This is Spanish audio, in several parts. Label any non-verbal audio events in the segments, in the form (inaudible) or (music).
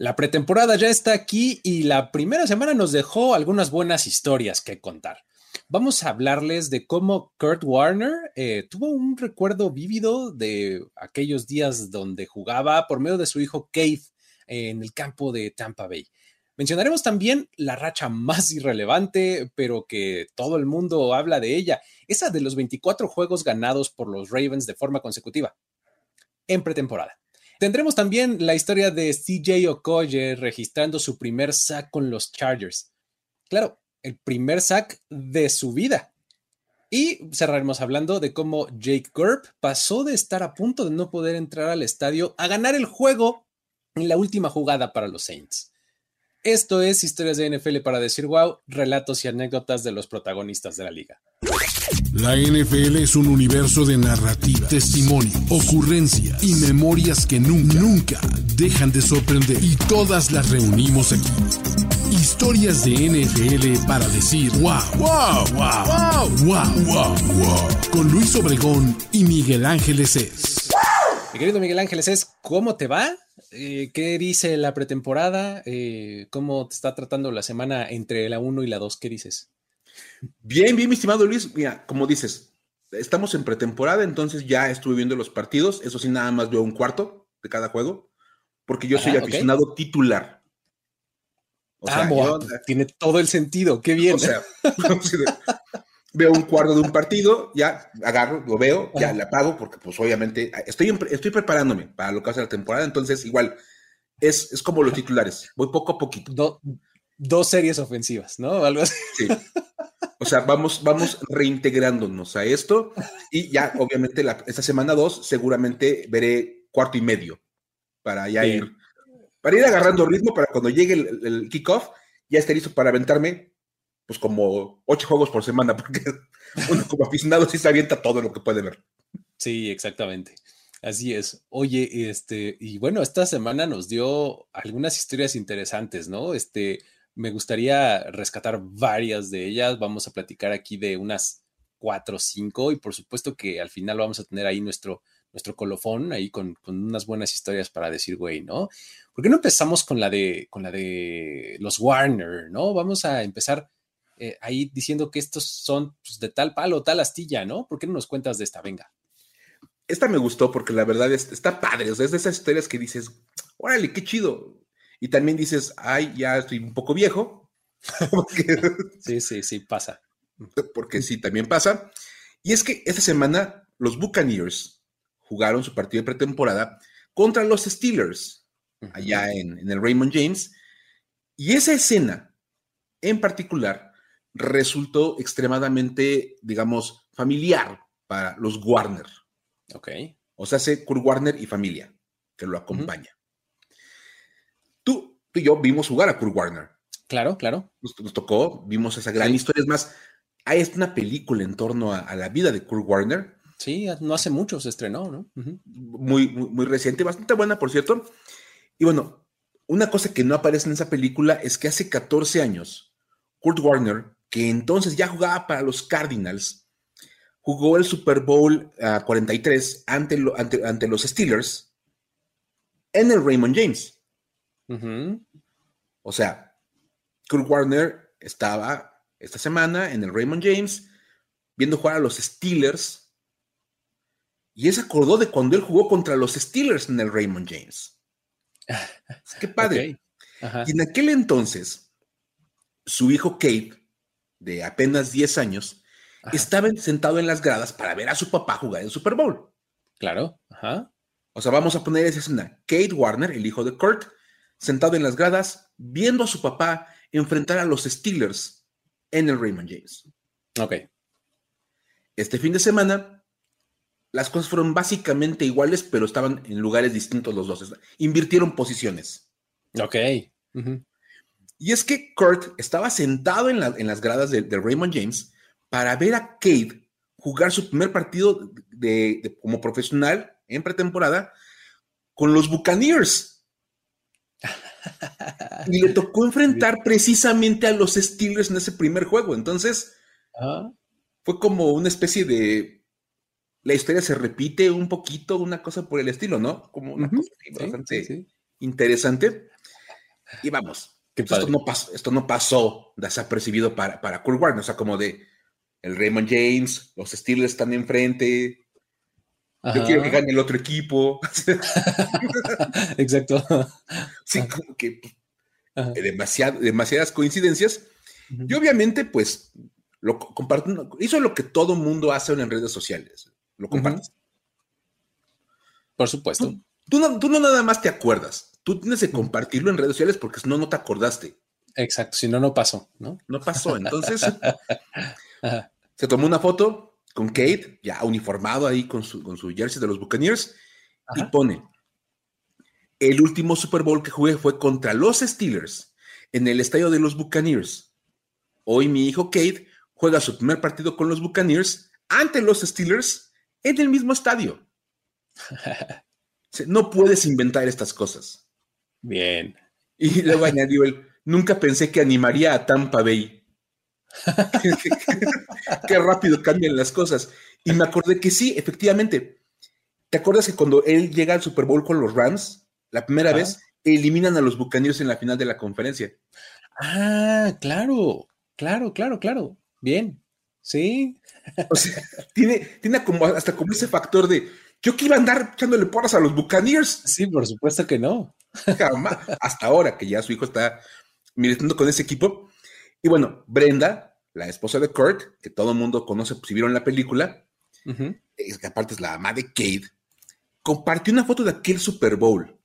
La pretemporada ya está aquí y la primera semana nos dejó algunas buenas historias que contar. Vamos a hablarles de cómo Kurt Warner eh, tuvo un recuerdo vívido de aquellos días donde jugaba por medio de su hijo Keith en el campo de Tampa Bay. Mencionaremos también la racha más irrelevante, pero que todo el mundo habla de ella, esa de los 24 juegos ganados por los Ravens de forma consecutiva en pretemporada. Tendremos también la historia de CJ Okoye registrando su primer sack con los Chargers. Claro, el primer sack de su vida. Y cerraremos hablando de cómo Jake Gerb pasó de estar a punto de no poder entrar al estadio a ganar el juego en la última jugada para los Saints. Esto es Historias de NFL para decir wow, relatos y anécdotas de los protagonistas de la liga. La NFL es un universo de narrativa, testimonio, ocurrencia y memorias que nunca, nunca dejan de sorprender. Y todas las reunimos aquí. Historias de NFL para decir wow, wow, wow, wow, wow, wow, wow. Con Luis Obregón y Miguel Ángeles es. Mi querido Miguel Ángeles es, ¿cómo te va? Eh, ¿Qué dice la pretemporada? Eh, ¿Cómo te está tratando la semana entre la 1 y la 2? ¿Qué dices? Bien, bien, mi estimado Luis. Mira, como dices, estamos en pretemporada, entonces ya estuve viendo los partidos. Eso sí, nada más veo un cuarto de cada juego, porque yo soy aficionado titular. O sea, ah, tiene todo el sentido. Qué bien. (laughs) O sea, veo un cuarto de un partido, ya agarro, lo veo, ya le apago, porque pues obviamente estoy, estoy preparándome para lo que hace la temporada, entonces igual es, es como los titulares, voy poco a poquito. dos series ofensivas, ¿no? Algo así. Sí. O sea, vamos, vamos reintegrándonos a esto y ya, obviamente, esta semana dos seguramente veré cuarto y medio para ya ir, para ir agarrando ritmo para cuando llegue el, kickoff ya esté listo para aventarme, pues como ocho juegos por semana, (laughs) porque uno como aficionado sí se avienta todo lo que puede ver. Sí, exactamente. Así es. Oye, este, y bueno, esta semana nos dio algunas historias interesantes, ¿no? Este, me gustaría rescatar varias de ellas. Vamos a platicar aquí de unas cuatro o cinco y por supuesto que al final vamos a tener ahí nuestro, nuestro colofón ahí con, unas buenas historias para decir, güey, ¿no? ¿Por qué no empezamos con la de, con la de los Warner, ¿no? Vamos a empezar eh, ahí diciendo que estos son pues, de tal palo, tal astilla, ¿no? ¿Por qué no nos cuentas de esta? Venga. Esta me gustó porque la verdad está padre, o sea, es de esas historias que dices, órale, qué chido. Y también dices, ay, ya estoy un poco viejo. (laughs) sí, sí, sí, pasa. Porque sí, también pasa. Y es que esta semana los Buccaneers jugaron su partido de pretemporada contra los Steelers, allá en, en el Raymond James. Y esa escena en particular resultó extremadamente, digamos, familiar para los Warner. Ok. O sea, hace Kurt Warner y familia que lo acompaña tú y yo vimos jugar a Kurt Warner. Claro, claro. Nos, tocó, vimos esa gran historia. Es más, hay una película en torno a, la vida de Kurt Warner. Sí, no hace mucho se estrenó, ¿no? muy, muy, reciente, bastante buena, por cierto. Y bueno, una cosa que no aparece en esa película es que hace 14 años, Kurt Warner, que entonces ya jugaba para los Cardinals, jugó el Super Bowl 43 ah, ante, ante, ante los Steelers en el Raymond James. O sea, Kurt Warner estaba esta semana en el Raymond James viendo jugar a los Steelers y él se acordó de cuando él jugó contra los Steelers en el Raymond James. (laughs) Qué padre. Y en aquel entonces, su hijo Kate, de apenas 10 años, estaba sentado en las gradas para ver a su papá jugar en Super Bowl. Claro. Ajá. O sea, vamos a poner esa escena. Kate Warner, el hijo de Kurt, sentado en las gradas, viendo a su papá enfrentar a los Steelers en el Raymond James. Ok. Este fin de semana, las cosas fueron básicamente iguales, pero estaban en lugares distintos los dos. Invirtieron posiciones. Ok. Y es que Kurt estaba sentado en, las gradas de Raymond James para ver a Cade jugar su primer partido como profesional en pretemporada con los Buccaneers y le tocó enfrentar (laughs) precisamente a los Steelers en ese primer juego. Entonces, ah. fue como una especie de. La historia se repite un poquito, una cosa por el estilo, ¿no? Como una cosa bastante interesante. Y vamos, esto no, pasó, esto no pasó desapercibido para, para Kurt Warner, o sea, como de el Raymond James, los Steelers están enfrente, yo quiero que gane el otro equipo. (laughs) Exacto. Sí, como que pues, demasiadas coincidencias. Y obviamente, pues, lo hizo lo que todo mundo hace en redes sociales. Lo compartes. Por supuesto. Tú, no, tú, no, nada más te acuerdas. Tú tienes que compartirlo en redes sociales porque si no, no te acordaste. Exacto, si no, no pasó, ¿no? No pasó. Entonces, (laughs) se tomó una foto con Kate, ya uniformado ahí con su, con su jersey de los Buccaneers, y pone, el último Super Bowl que jugué fue contra los Steelers en el estadio de los Buccaneers. Hoy mi hijo Kate juega su primer partido con los Buccaneers ante los Steelers en el mismo estadio. (laughs) no puedes inventar estas cosas. Bien. Y luego añadió él, nunca pensé que animaría a Tampa Bay. (laughs) qué, rápido cambian las cosas. Y me acordé que sí, efectivamente. ¿Te acuerdas que cuando él llega al Super Bowl con los Rams, la primera vez, eliminan a los Buccaneers en la final de la conferencia? Ah, claro, claro, claro, claro. Bien, sí. O sea, tiene, tiene como hasta como ese factor de yo que iba a andar echándole porras a los Buccaneers. Sí, por supuesto que no. Hasta ahora que ya su hijo está militando con ese equipo, y bueno, Brenda, la esposa de Kurt, que todo el mundo conoce si vieron la película, que aparte es la mamá de Kate, compartió una foto de aquel Super Bowl,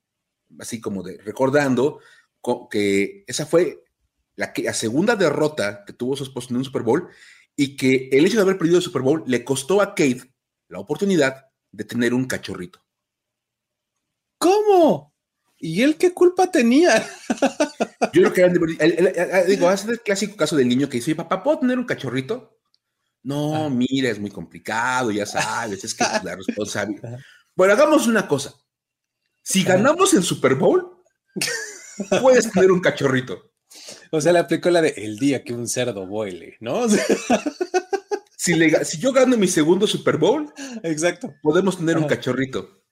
así como de recordando que esa fue la, la segunda derrota que tuvo su esposo en un Super Bowl y que el hecho de haber perdido el Super Bowl le costó a Kate la oportunidad de tener un cachorrito. ¿Cómo? ¿Y él qué culpa tenía? (laughs) Yo creo que digo, hace el clásico caso del niño que dice, papá, ¿puedo tener un cachorrito? No, ah. mira, es muy complicado, ya sabes, es que (laughs) la responsabilidad. Bueno, hagamos una cosa. Si ganamos el Super Bowl, puedes tener un cachorrito. O sea, le aplicó la de el día que un cerdo boile, ¿no? (laughs) si, si, yo gano mi segundo Super Bowl, exacto, podemos tener un cachorrito.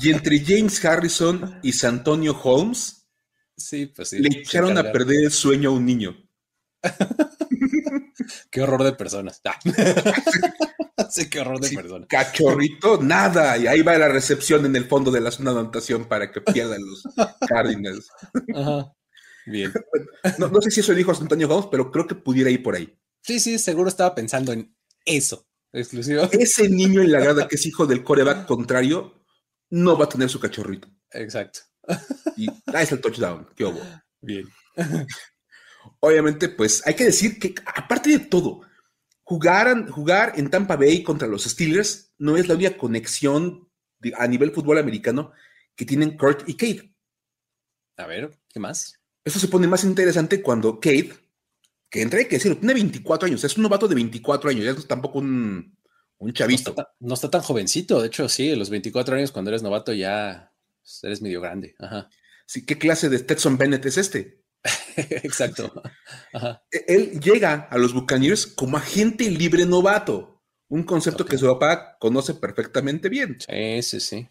Y entre James Harrison y Santonio Holmes, sí, pues le echaron a perder el sueño a un niño. (laughs) qué horror de personas. Ah. (laughs) sí, qué horror de personas. Cachorrito, nada. Y ahí va la recepción en el fondo de la zona de anotación para que pierdan los Cardinals. Bien. (laughs) No, sé si eso dijo Santonio Holmes, pero creo que pudiera ir por ahí. Sí, sí, seguro estaba pensando en eso. Exclusivo. Ese niño en la grada que es hijo del coreback contrario no va a tener su cachorrito. Exacto. Y ahí es el touchdown. Qué hubo. Bien. Obviamente, pues hay que decir que, aparte de todo, jugar, jugar en Tampa Bay contra los Steelers no es la única conexión a nivel fútbol americano que tienen Kurt y Kate. A ver, ¿qué más? Eso se pone más interesante cuando Kate, que entre que decirlo, tiene 24 años, es un novato de 24 años, ya es tampoco un, un chavito. No está, tan jovencito, de hecho, sí, a los 24 años cuando eres novato ya eres medio grande. Ajá. Sí, ¿qué clase de Stetson Bennett es este? (laughs) Exacto. E, él llega a los Buccaneers como agente libre novato, un concepto que su papá conoce perfectamente bien. Sí, sí, sí.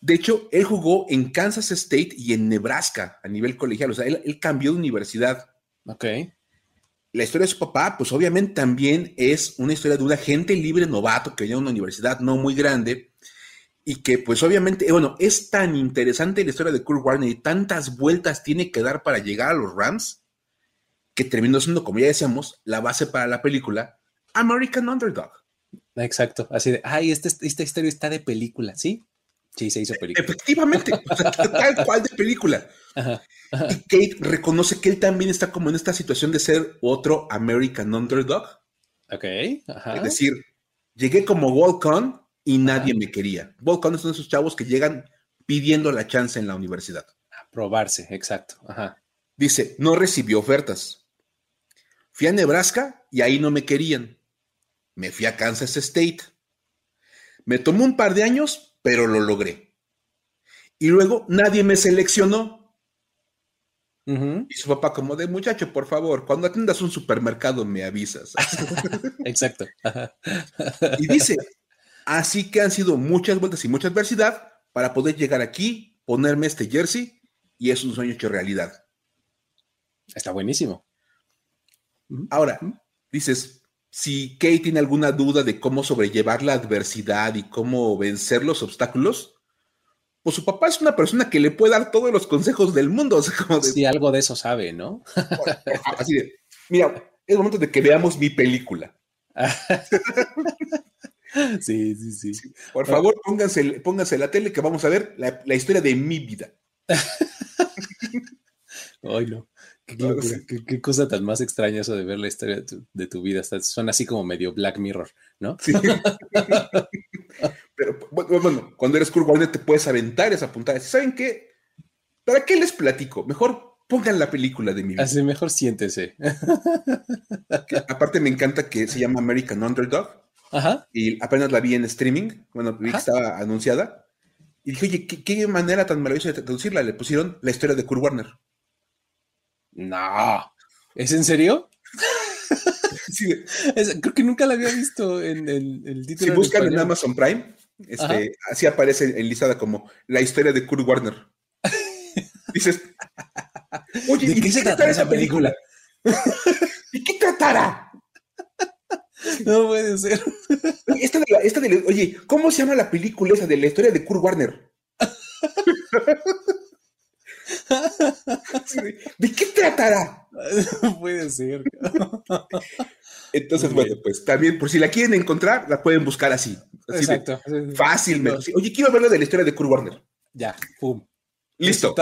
De hecho, él jugó en Kansas State y en Nebraska a nivel colegial, o sea, él, él cambió de universidad. Ok la historia de su papá, pues obviamente también es una historia de un agente libre novato que venía a una universidad no muy grande y que pues obviamente, eh, bueno, es tan interesante la historia de Kurt Warner y tantas vueltas tiene que dar para llegar a los Rams que terminó siendo, como ya decíamos, la base para la película American Underdog. Exacto, así de, ay, este, esta historia está de película, ¿sí? Sí, se hizo película. Efectivamente, tal cual de película. Y Kate reconoce que él también está como en esta situación de ser otro American Underdog. Ok. Es decir, llegué como Walk-On y nadie me quería. Walk-On es uno de esos chavos que llegan pidiendo la chance en la universidad. A probarse, exacto. Ajá. Dice, no recibió ofertas. Fui a Nebraska y ahí no me querían. Me fui a Kansas State. Me tomó un par de años, pero lo logré. Y luego nadie me seleccionó. Y su papá como de muchacho, por favor, cuando atiendas un supermercado me avisas. (laughs) Exacto. y dice, así que han sido muchas vueltas y mucha adversidad para poder llegar aquí, ponerme este jersey y es un sueño hecho realidad. Está buenísimo. Ahora, dices, si Kate tiene alguna duda de cómo sobrellevar la adversidad y cómo vencer los obstáculos, pues su papá es una persona que le puede dar todos los consejos del mundo. O sí, algo de eso sabe, ¿no? (laughs) Así de, mira, es momento de que veamos mi película. (laughs) sí, sí, sí, Por favor, pónganse, pónganse la tele que vamos a ver la, la historia de mi vida. (laughs) Ay, no. Qué, cosa tan más extraña eso de ver la historia de tu, vida. Son así como medio Black Mirror, ¿no? Sí. Pero bueno, cuando eres Kurt te puedes aventar esa puntada. ¿Saben qué? ¿Para qué les platico? Mejor pongan la película de mi vida. Así mejor siéntese. Aparte me encanta que se llama American Underdog. Ajá. Y apenas la vi en streaming. Bueno, vi que estaba anunciada. Y dije, oye, ¿qué, qué manera tan maravillosa de traducirla. Le pusieron la historia de Kurt Warner. No. ¿Es en serio? (laughs) creo que nunca la había visto en el, título. Si buscan en, Amazon Prime, este, así aparece enlistada como la historia de Kurt Warner. (laughs) Dices, oye, ¿de qué se trata esa película? (laughs) ¿Y qué tratará? No puede ser. Esta esta de, oye, ¿cómo se llama la película esa de la historia de Kurt Warner? (laughs) ¿De qué tratará? No puede ser. Entonces, bueno, pues también, por si la quieren encontrar, la pueden buscar así. Exacto. fácilmente. Oye, quiero verlo de la historia de Kurt Warner. Ya, pum. Listo.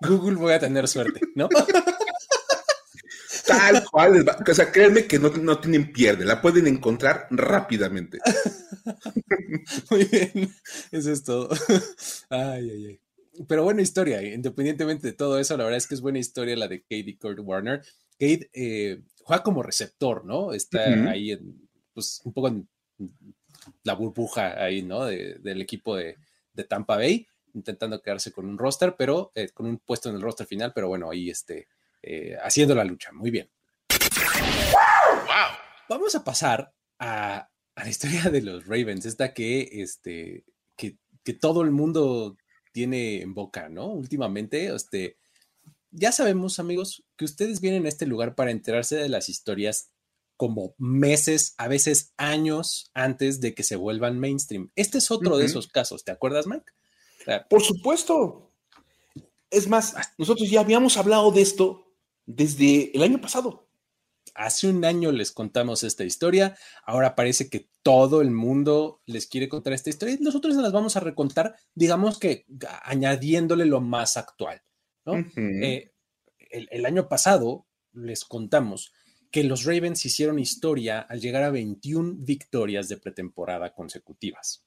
Google voy a tener suerte, ¿no? (laughs) Tal cual. O sea, créanme que no, no tienen pierde, la pueden encontrar rápidamente. (laughs) Muy bien, eso es todo. Ay, ay, ay pero buena historia, independientemente de todo eso, la verdad es que es buena historia la de Kate y Kurt Warner. Kate eh, juega como receptor, ¿no? Está ahí, en, pues un poco en la burbuja ahí, ¿no? del equipo de, Tampa Bay, intentando quedarse con un roster, pero eh, con un puesto en el roster final, pero bueno, ahí este, eh, haciendo la lucha. Muy bien. Vamos a pasar a, la historia de los Ravens, esta que, este, que, que todo el mundo tiene en boca, ¿no? Últimamente, este, ya sabemos, amigos, que ustedes vienen a este lugar para enterarse de las historias como meses, a veces años antes de que se vuelvan mainstream. Este es otro de esos casos, ¿te acuerdas, Mike? Por supuesto. Es más, nosotros ya habíamos hablado de esto desde el año pasado. Hace un año les contamos esta historia, ahora parece que todo el mundo les quiere contar esta historia y nosotros se las vamos a recontar, digamos que añadiéndole lo más actual. Eh, el, año pasado les contamos que los Ravens hicieron historia al llegar a 21 victorias de pretemporada consecutivas.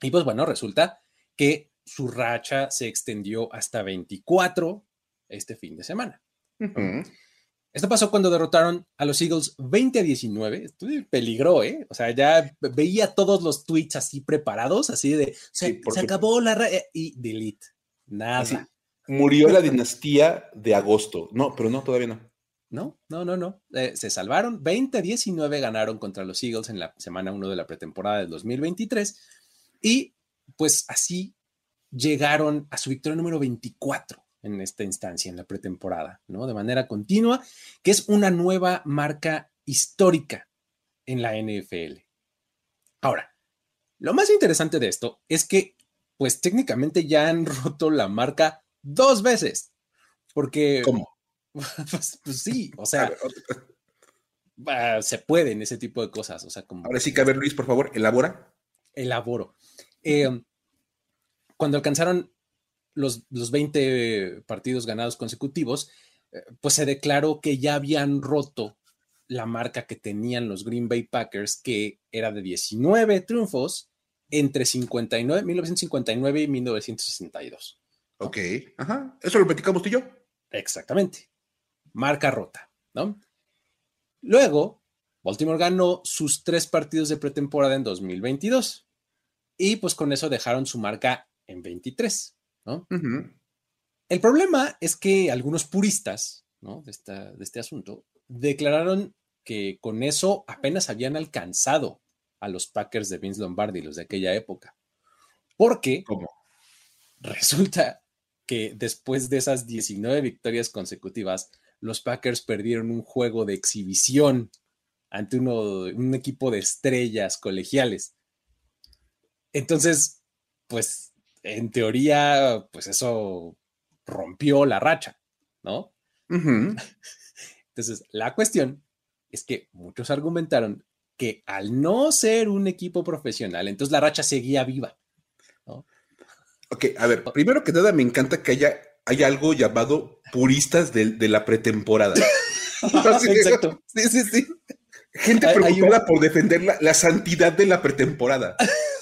Y pues bueno, resulta que su racha se extendió hasta 24 este fin de semana. Esto pasó cuando derrotaron a los Eagles 20 a 19. Esto peligró, ¿eh? O sea, ya veía todos los tweets así preparados, así de, se, acabó la... Eh, y delete. Nada. murió la dinastía de agosto. No, pero no, todavía no. No, no, no, no. Eh, se salvaron. 20 a 19 ganaron contra los Eagles en la semana 1 de la pretemporada del 2023. Y pues así llegaron a su victoria número 24 en esta instancia, en la pretemporada, ¿no? De manera continua, que es una nueva marca histórica en la NFL. Ahora, lo más interesante de esto es que, pues técnicamente ya han (laughs) roto la marca dos veces, porque... ¿Cómo? (laughs) Pues, pues, sí, o sea, se pueden ese tipo de cosas, o sea, como... Ahora sí que, a ver, Luis, por favor, elabora. Elaboro. Eh, cuando alcanzaron los, 20 partidos ganados consecutivos, eh, pues se declaró que ya habían roto la marca que tenían los Green Bay Packers, que era de 19 triunfos entre 59, 1959 y 1962. Ok, ajá, eso lo platicamos tú y yo. Exactamente, marca rota, ¿no? Luego, Baltimore ganó sus tres partidos de pretemporada en 2022 y pues con eso dejaron su marca en 23. El problema es que algunos puristas de, este asunto declararon que con eso apenas habían alcanzado a los Packers de Vince Lombardi, los de aquella época. Porque resulta que después de esas 19 victorias consecutivas, los Packers perdieron un juego de exhibición ante uno, un equipo de estrellas colegiales. Entonces, pues, en teoría, pues eso rompió la racha, ¿no? Entonces, la cuestión es que muchos argumentaron que al no ser un equipo profesional, entonces la racha seguía viva. ¿no? Ok, a ver, primero que nada me encanta que haya, haya algo llamado puristas de, la pretemporada. (laughs) Exacto. Sí, sí, sí. Gente preocupada por defender la, santidad de la pretemporada.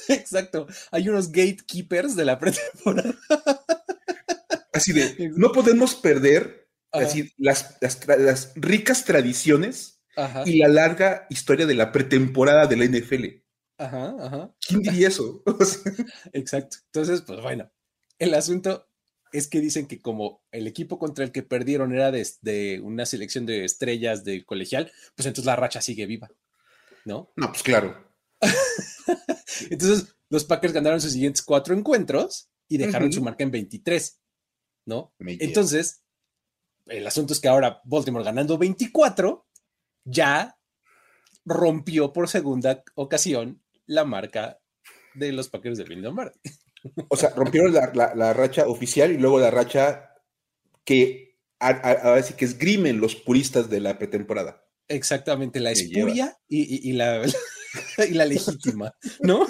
(laughs) Exacto. Hay unos gatekeepers de la pretemporada. (laughs) Así de, no podemos perder así, las, las, ricas tradiciones y la larga historia de la pretemporada de la NFL. Ajá, ajá. ¿Quién diría eso? (laughs) Exacto. Entonces, pues bueno, el asunto es que dicen que como el equipo contra el que perdieron era de, una selección de estrellas de colegial, pues entonces la racha sigue viva, ¿no? No, pues claro. (laughs) entonces, los Packers ganaron sus siguientes cuatro encuentros y dejaron su marca en 23, ¿no? entonces, el asunto es que ahora Baltimore ganando 24, ya rompió por segunda ocasión la marca de los Packers de Bill Lombardi. O sea, rompieron la, racha oficial y luego la racha que ahora sí que esgrimen los puristas de la pretemporada. Exactamente, la espuria y, la, (laughs) y la legítima, ¿no?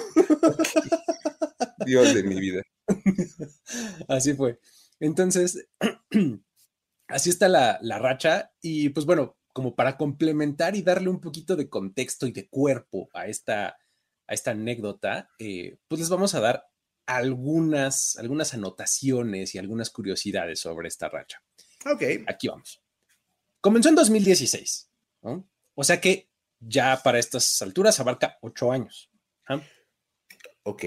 Dios de mi vida. (laughs) Así fue. Entonces, (clears throat) así está la, la, racha y pues bueno, como para complementar y darle un poquito de contexto y de cuerpo a esta, a esta anécdota, eh, pues les vamos a dar algunas, algunas anotaciones y algunas curiosidades sobre esta racha. Ok. Aquí vamos. Comenzó en 2016, ¿no? O sea que ya para estas alturas abarca ocho años. ¿ah? Ok.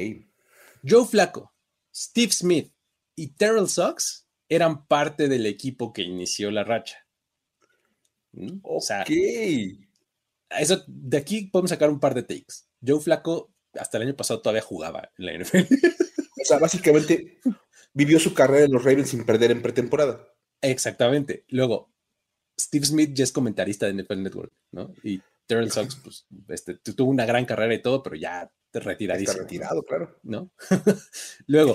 Joe Flaco, Steve Smith y Terrell Sox eran parte del equipo que inició la racha. ¿Mm? O sea, eso, de aquí podemos sacar un par de takes. Joe Flaco hasta el año pasado todavía jugaba en la NFL. O sea, básicamente vivió su carrera en los Ravens sin perder en pretemporada. Exactamente. Luego, Steve Smith ya es comentarista de NFL Network, ¿no? Y Terrell Sox, pues, este, tuvo una gran carrera y todo, pero ya retiradísimo. Está retirado, claro. ¿No? (laughs) Luego,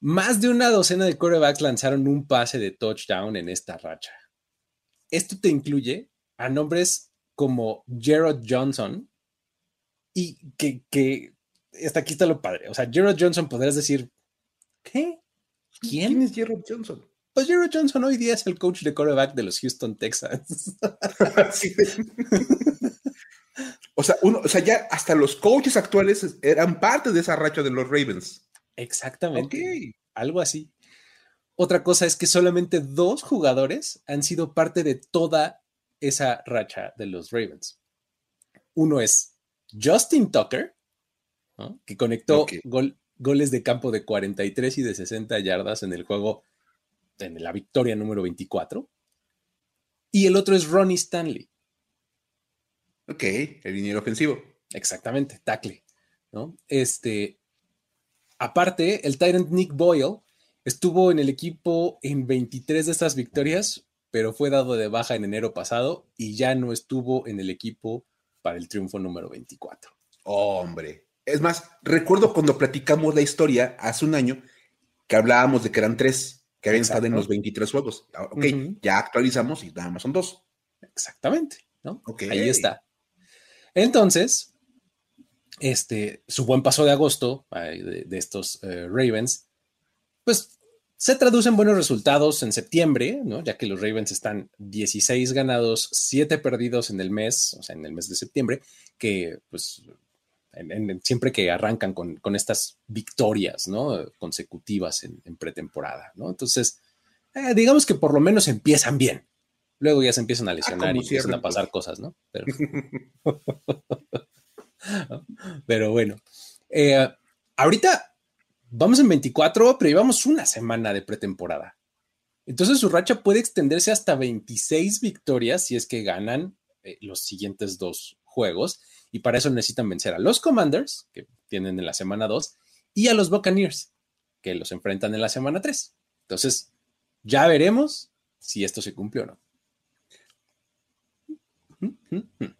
más de una docena de quarterbacks lanzaron un pase de touchdown en esta racha. Esto te incluye a nombres como Gerald Johnson, y que, que hasta aquí está lo padre. O sea, Gerald Johnson podrás decir, ¿qué? ¿Quién? ¿Quién es Gerald Johnson? Pues Gerald Johnson hoy día es el coach de quarterback de los Houston Texans. (laughs) o, sea, uno, o sea, ya hasta los coaches actuales eran parte de esa racha de los Ravens. Exactamente. Algo así. Otra cosa es que solamente dos jugadores han sido parte de toda esa racha de los Ravens. Uno es Justin Tucker, que conectó goles de campo de 43 y de 60 yardas en el juego, en la victoria número 24. Y el otro es Ronnie Stanley. Ok, el liniero ofensivo. Exactamente, tackle. ¿no? Este, aparte, el Tyrant Nick Boyle estuvo en el equipo en 23 de estas victorias, pero fue dado de baja en enero pasado y ya no estuvo en el equipo para el triunfo número 24. hombre. Es más, recuerdo cuando platicamos la historia hace un año que hablábamos de que eran tres, que habían estado en los 23 juegos. Ah, ok, ya actualizamos y nada más son dos. Exactamente, ¿no? Ahí está. Entonces, este, su buen paso de agosto de, estos eh, Ravens, pues se traducen buenos resultados en septiembre, ¿no? ya que los Ravens están 16 ganados, 7 perdidos en el mes, o sea, en el mes de septiembre, que pues siempre que arrancan con, estas victorias ¿no? consecutivas en, pretemporada. ¿no? Entonces, eh, digamos que por lo menos empiezan bien. Luego ya se empiezan a ah, lesionar y empiezan a pasar cosas, ¿no? Pero, (laughs) Pero bueno. Eh, ahorita vamos en 24, pero llevamos una semana de pretemporada. Entonces su racha puede extenderse hasta 26 victorias si es que ganan eh, los siguientes dos juegos. Y para eso necesitan vencer a los Commanders, que tienen en la semana 2, y a los Buccaneers, que los enfrentan en la semana 3. Entonces, ya veremos si esto se cumple o no. (laughs)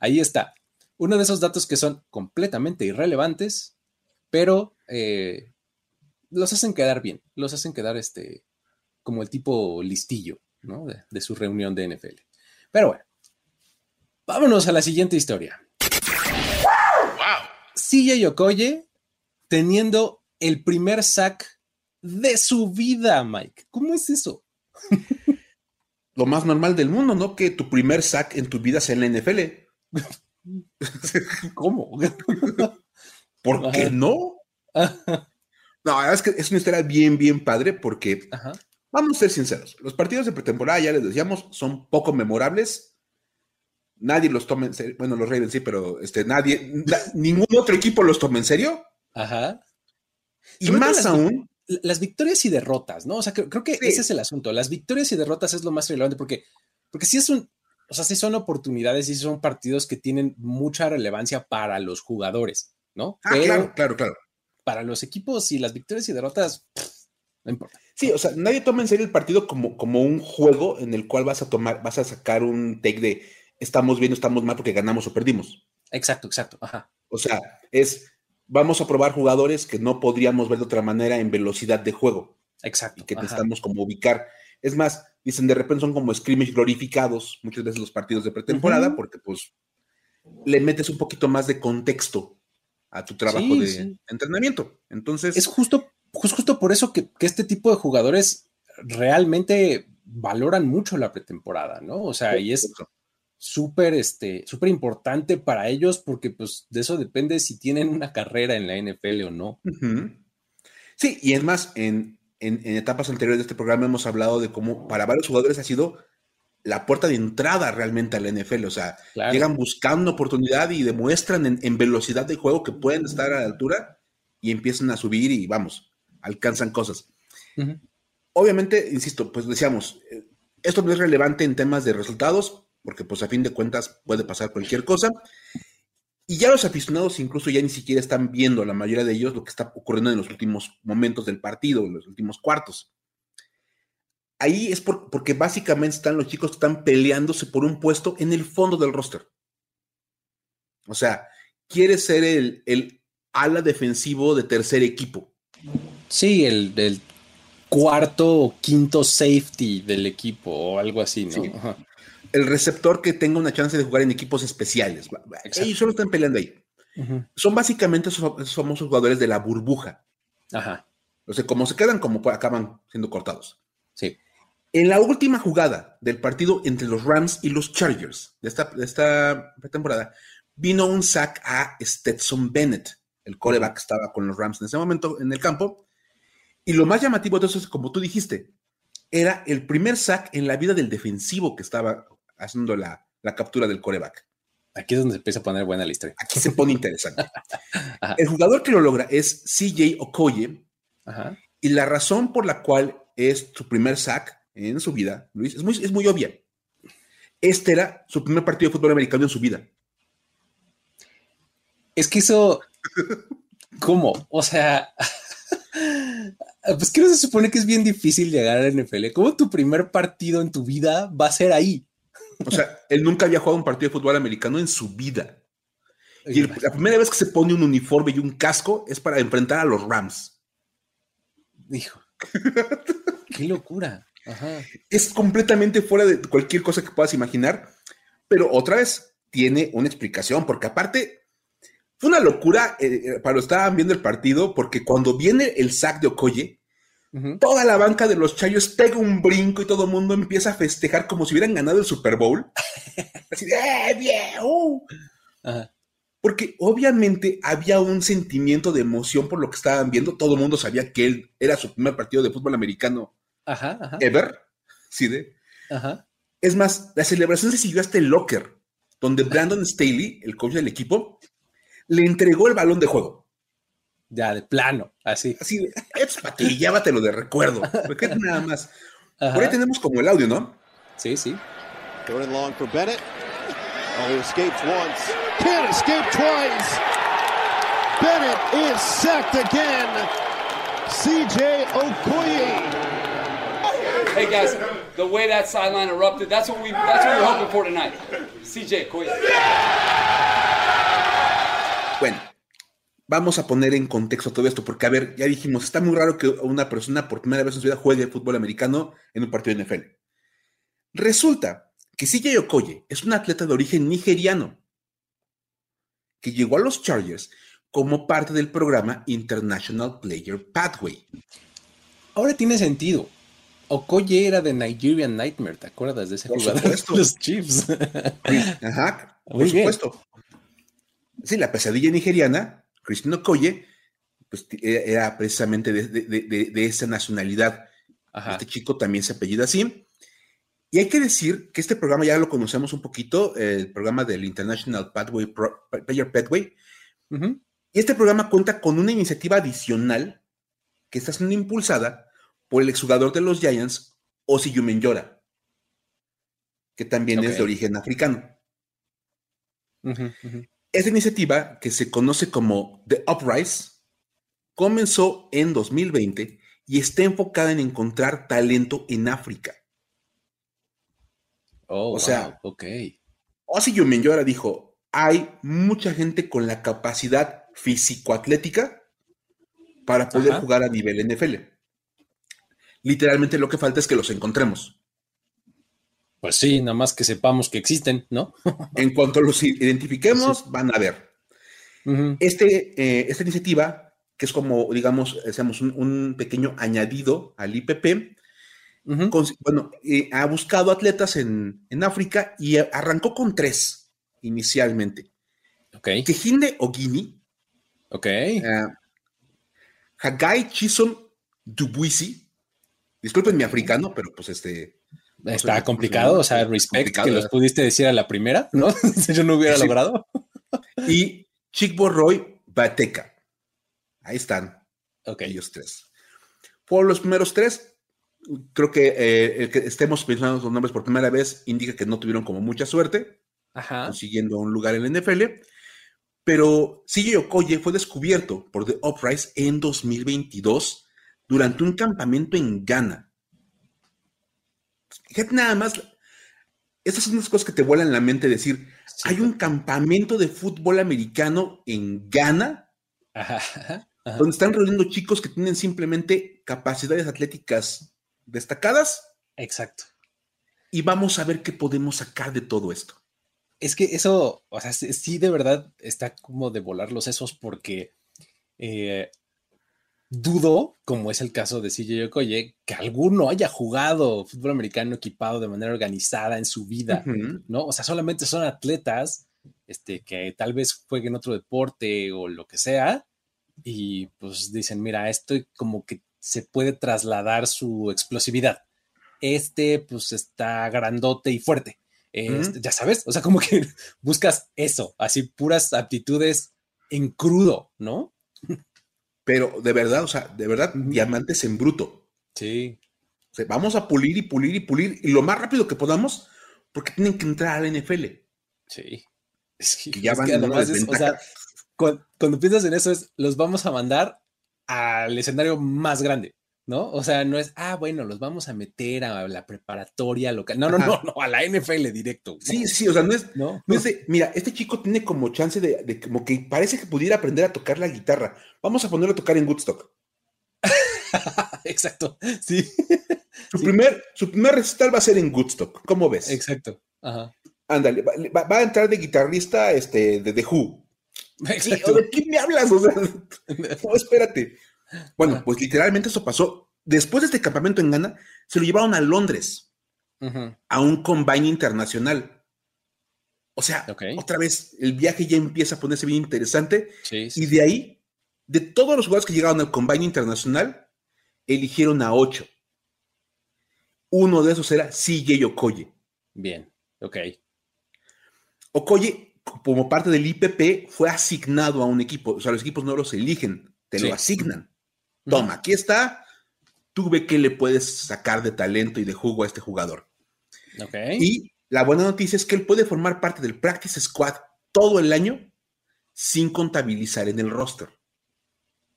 Ahí está. Uno de esos datos que son completamente irrelevantes, pero eh, los hacen quedar bien, los hacen quedar este, como el tipo listillo ¿no? de, de su reunión de NFL. Pero bueno, vámonos a la siguiente historia. CJ Okoye teniendo el primer sack de su vida, Mike. ¿Cómo es eso? (laughs) Lo más normal del mundo, ¿no? Que tu primer sack en tu vida sea en la NFL. (laughs) ¿Cómo? (laughs) ¿Por qué no? no, la verdad es que es una historia bien, bien padre porque, vamos a ser sinceros, los partidos de pretemporada, ya les decíamos, son poco memorables. Nadie los toma en serio. Bueno, los Ravens sí, pero este, nadie, ningún otro equipo los toma en serio. Ajá. Y más aún. Las victorias y derrotas, ¿no? O sea, creo, que ese es el asunto. Las victorias y derrotas es lo más relevante porque, porque sí es un, o sea, sí son oportunidades y son partidos que tienen mucha relevancia para los jugadores, ¿no? Ah, claro, claro, claro. Para los equipos y las victorias y derrotas, no importa. Sí, o sea, nadie toma en serio el partido como, como un juego en el cual vas a tomar, vas a sacar un take de estamos bien o estamos mal porque ganamos o perdimos. Exacto, exacto. Ajá. O sea, es vamos a probar jugadores que no podríamos ver de otra manera en velocidad de juego. Exacto. Y que necesitamos como ubicar. Es más, dicen de repente son como scrimmage glorificados muchas veces los partidos de pretemporada porque pues le metes un poquito más de contexto a tu trabajo de entrenamiento. Entonces... Es justo, justo por eso que, que, este tipo de jugadores realmente valoran mucho la pretemporada, ¿no? O sea, y es súper este, súper importante para ellos porque pues de eso depende si tienen una carrera en la NFL o no. Sí, y es más, en, en, etapas anteriores de este programa hemos hablado de cómo para varios jugadores ha sido la puerta de entrada realmente a la NFL. O sea, llegan buscando oportunidad y demuestran en, velocidad de juego que pueden estar a la altura y empiezan a subir y vamos, alcanzan cosas. Obviamente, insisto, pues decíamos, eh, esto no es relevante en temas de resultados, porque pues a fin de cuentas puede pasar cualquier cosa. Y ya los aficionados incluso ya ni siquiera están viendo, la mayoría de ellos, lo que está ocurriendo en los últimos momentos del partido, en los últimos cuartos. Ahí es porque básicamente están los chicos que están peleándose por un puesto en el fondo del roster. O sea, quiere ser el, el ala defensivo de tercer equipo. Sí, el, del cuarto o quinto safety del equipo o algo así, ¿no? El receptor que tenga una chance de jugar en equipos especiales. Ellos solo están peleando ahí. Son básicamente esos, famosos jugadores de la burbuja. Ajá. O sea, como se quedan, como acaban siendo cortados. Sí. En la última jugada del partido entre los Rams y los Chargers de esta, de esta temporada, vino un sack a Stetson Bennett. El coreback estaba con los Rams en ese momento en el campo. Y lo más llamativo de eso es, como tú dijiste, era el primer sack en la vida del defensivo que estaba haciendo la, captura del coreback. Aquí es donde se empieza a poner buena la historia. Aquí se pone interesante. (laughs) el jugador que lo logra es CJ Okoye. Y la razón por la cual es su primer sack en su vida, Luis, es muy, es muy obvia. Este era su primer partido de fútbol americano en su vida. Es que eso. ¿Cómo? O sea. (laughs) pues que no se supone que es bien difícil llegar a la NFL. ¿Cómo tu primer partido en tu vida va a ser ahí? O sea, él nunca había jugado un partido de fútbol americano en su vida. Y la primera vez que se pone un uniforme y un casco es para enfrentar a los Rams. Hijo. Qué locura. Es completamente fuera de cualquier cosa que puedas imaginar, pero otra vez tiene una explicación, porque aparte fue una locura eh, eh, para los que estaban viendo el partido, porque cuando viene el sack de Okoye, Toda la banca de los Chayos pega un brinco y todo el mundo empieza a festejar como si hubieran ganado el Super Bowl. (laughs) Así de, ¡eh, bien! Uh". Porque obviamente había un sentimiento de emoción por lo que estaban viendo. Todo el mundo sabía que él era su primer partido de fútbol americano ever. ¿Sí de? Es más, la celebración se siguió hasta el locker, donde Brandon Staley, el coach del equipo, le entregó el balón de juego. Ya, de plano, así. Así, es para ti, llévatelo de recuerdo. Porque nada más. Por ahí tenemos como el audio, ¿no? Sí, sí. Going long for Bennett. Oh, he escaped once. Can't escape twice. Bennett is sacked again. CJ Okoye. Hey guys, the way that sideline erupted, that's what we that's what we're hoping for tonight. CJ Okoye. Bueno, vamos a poner en contexto todo esto, porque a ver, ya dijimos, está muy raro que una persona por primera vez en su vida juegue fútbol americano en un partido de NFL. Resulta que CJ Okoye es un atleta de origen nigeriano que llegó a los Chargers como parte del programa International Player Pathway. Ahora tiene sentido. Okoye era de Nigerian Nightmare, ¿te acuerdas de ese Por jugador? supuesto. (laughs) Los Chiefs. Ajá, por Muy bien. supuesto. Sí, la pesadilla nigeriana, Christine Okoye, pues t- era precisamente de, de- de- de esa nacionalidad. Ajá. Este chico también se apellida así. Y hay que decir que este programa ya lo conocemos un poquito, el programa del International Pathway Pro- Player Pathway. Ujú. Y este programa cuenta con una iniciativa adicional que está siendo impulsada por el exjugador de los Giants, Osi Yumenyora, que también es Ok. de origen africano. Ujú. Esta iniciativa, que se conoce como The Uprise, comenzó en 2020 y está enfocada en encontrar talento en África. Oh, O sea, wow, ok. Osi Yumenyora dijo, hay mucha gente con la capacidad físico-atlética para poder Ajá. jugar a nivel NFL. Literalmente lo que falta es que los encontremos. Pues sí, nada más que sepamos que existen, ¿no? (laughs) En cuanto los identifiquemos, van a ver. Este, eh, esta iniciativa, que es como, digamos, hacemos un, un pequeño añadido al IPP, bueno, eh, ha buscado atletas en, en África y arrancó con tres inicialmente. Ok, Kehinde Ogini, ok. eh, Hagai Chisom Dubuisi, disculpen mi africano, pero pues este... Está soy- complicado, o sea, es respect que los ¿verdad? pudiste decir a la primera, (laughs) ¿no? Yo no hubiera Sí. logrado. Y Chikbo Roy Bateca. Ahí están. Ok, ellos tres. Por los primeros tres, creo que eh, el que estemos pensando los nombres por primera vez indica que no tuvieron como mucha suerte ajá. consiguiendo un lugar en la NFL, pero CJ Okoye fue descubierto por The Uprise en 2022 durante un campamento en Ghana. Fíjate nada más, estas son las cosas que te vuelan la mente decir, Sí, hay un campamento de fútbol americano en Ghana Ajá, ajá, ajá. donde están reuniendo chicos que tienen simplemente capacidades atléticas destacadas Exacto. y vamos a ver qué podemos sacar de todo esto. Es que eso, o sea, sí, sí de verdad está como de volar los sesos porque eh, dudo, como es el caso de CJ Okoye, que alguno haya jugado fútbol americano equipado de manera organizada en su vida. ¿no? O sea, solamente son atletas este, que tal vez jueguen otro deporte o lo que sea y pues dicen, mira, esto como que se puede trasladar su explosividad. Este pues está grandote y fuerte. Este, Ya sabes, o sea, como que (laughs) buscas eso, así puras aptitudes en crudo, ¿no? Pero de verdad, o sea, de verdad, diamantes en bruto. Sí, O sea, vamos a pulir y pulir y pulir y lo más rápido que podamos porque tienen que entrar a la NFL. sí. Es que, Que ya es van que además es, o sea, cuando, piensas en eso es, los vamos a mandar al escenario más grande, ¿no? O sea, no es, ah, bueno, los vamos a meter a la preparatoria local. No, no, Ajá. no, no, a la NFL directo. Sí, sí, o sea, no es, ¿no? no es de, mira, este chico tiene como chance de, de como que parece que pudiera aprender a tocar la guitarra. Vamos a ponerlo a tocar en Woodstock. (laughs) Exacto, sí, Su, Sí. primer, su primer recital va a ser en Woodstock. ¿Cómo ves? exacto. Ajá. Ándale, va, a entrar de guitarrista este, de The Who. (laughs) Exacto. ¿o ¿De qué me hablas? O sea, (laughs) no, espérate. Bueno, Ajá. pues literalmente eso pasó. Después de este campamento en Ghana, se lo llevaron a Londres, a un combine internacional. O sea, otra vez, el viaje ya empieza a ponerse bien interesante. Sí, sí, Y de ahí, de todos los jugadores que llegaron al combine internacional, eligieron a ocho. Uno de esos era CJ Okoye. Bien, ok. Okoye, como parte del IPP, fue asignado a un equipo. O sea, los equipos no los eligen, te Sí. lo asignan. Toma, aquí está. Tú ve qué le puedes sacar de talento y de jugo a este jugador. Ok. Y la buena noticia es que él puede formar parte del Practice Squad todo el año sin contabilizar en el roster.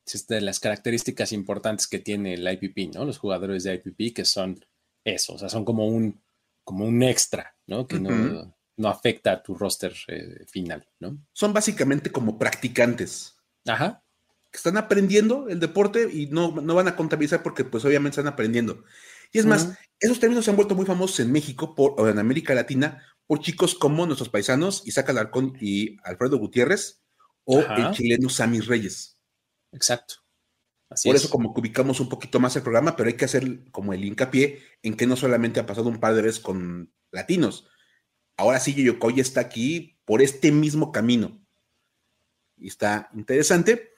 Es de las características importantes que tiene el IPP, ¿no? Los jugadores de IPP que son eso, o sea, son como un, como un extra, ¿no? Que no, no, afecta a tu roster eh, final, ¿no? Son básicamente como practicantes. Ajá. Que están aprendiendo el deporte y no, no van a contabilizar porque pues obviamente están aprendiendo. Y es más, esos términos se han vuelto muy famosos en México por, o en América Latina por chicos como nuestros paisanos Isaac Alarcón y Alfredo Gutiérrez o el chileno Sammy Reyes. Exacto. por eso como que ubicamos un poquito más el programa, pero hay que hacer como el hincapié en que no solamente ha pasado un par de veces con latinos. Ahora sí, Yoyokoy está aquí por este mismo camino. Y está interesante.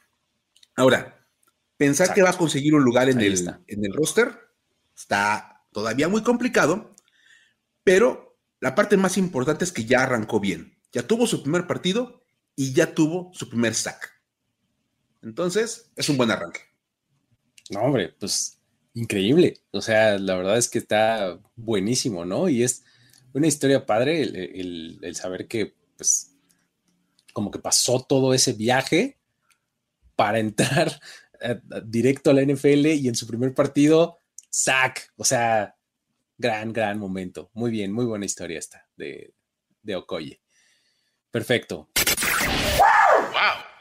Ahora, pensar que va a conseguir un lugar en el, en el roster Está todavía muy complicado, pero la parte más importante es que ya arrancó bien. Ya tuvo su primer partido y ya tuvo su primer sack. Entonces, es un buen arranque. No, hombre, pues increíble. O sea, la verdad es que está buenísimo, ¿no? Y es una historia padre el, saber que, pues, como que pasó todo ese viaje para entrar (laughs) directo a la NFL y en su primer partido Zack, o sea, gran, gran momento. Muy bien, muy buena historia esta de, de Okoye. Perfecto.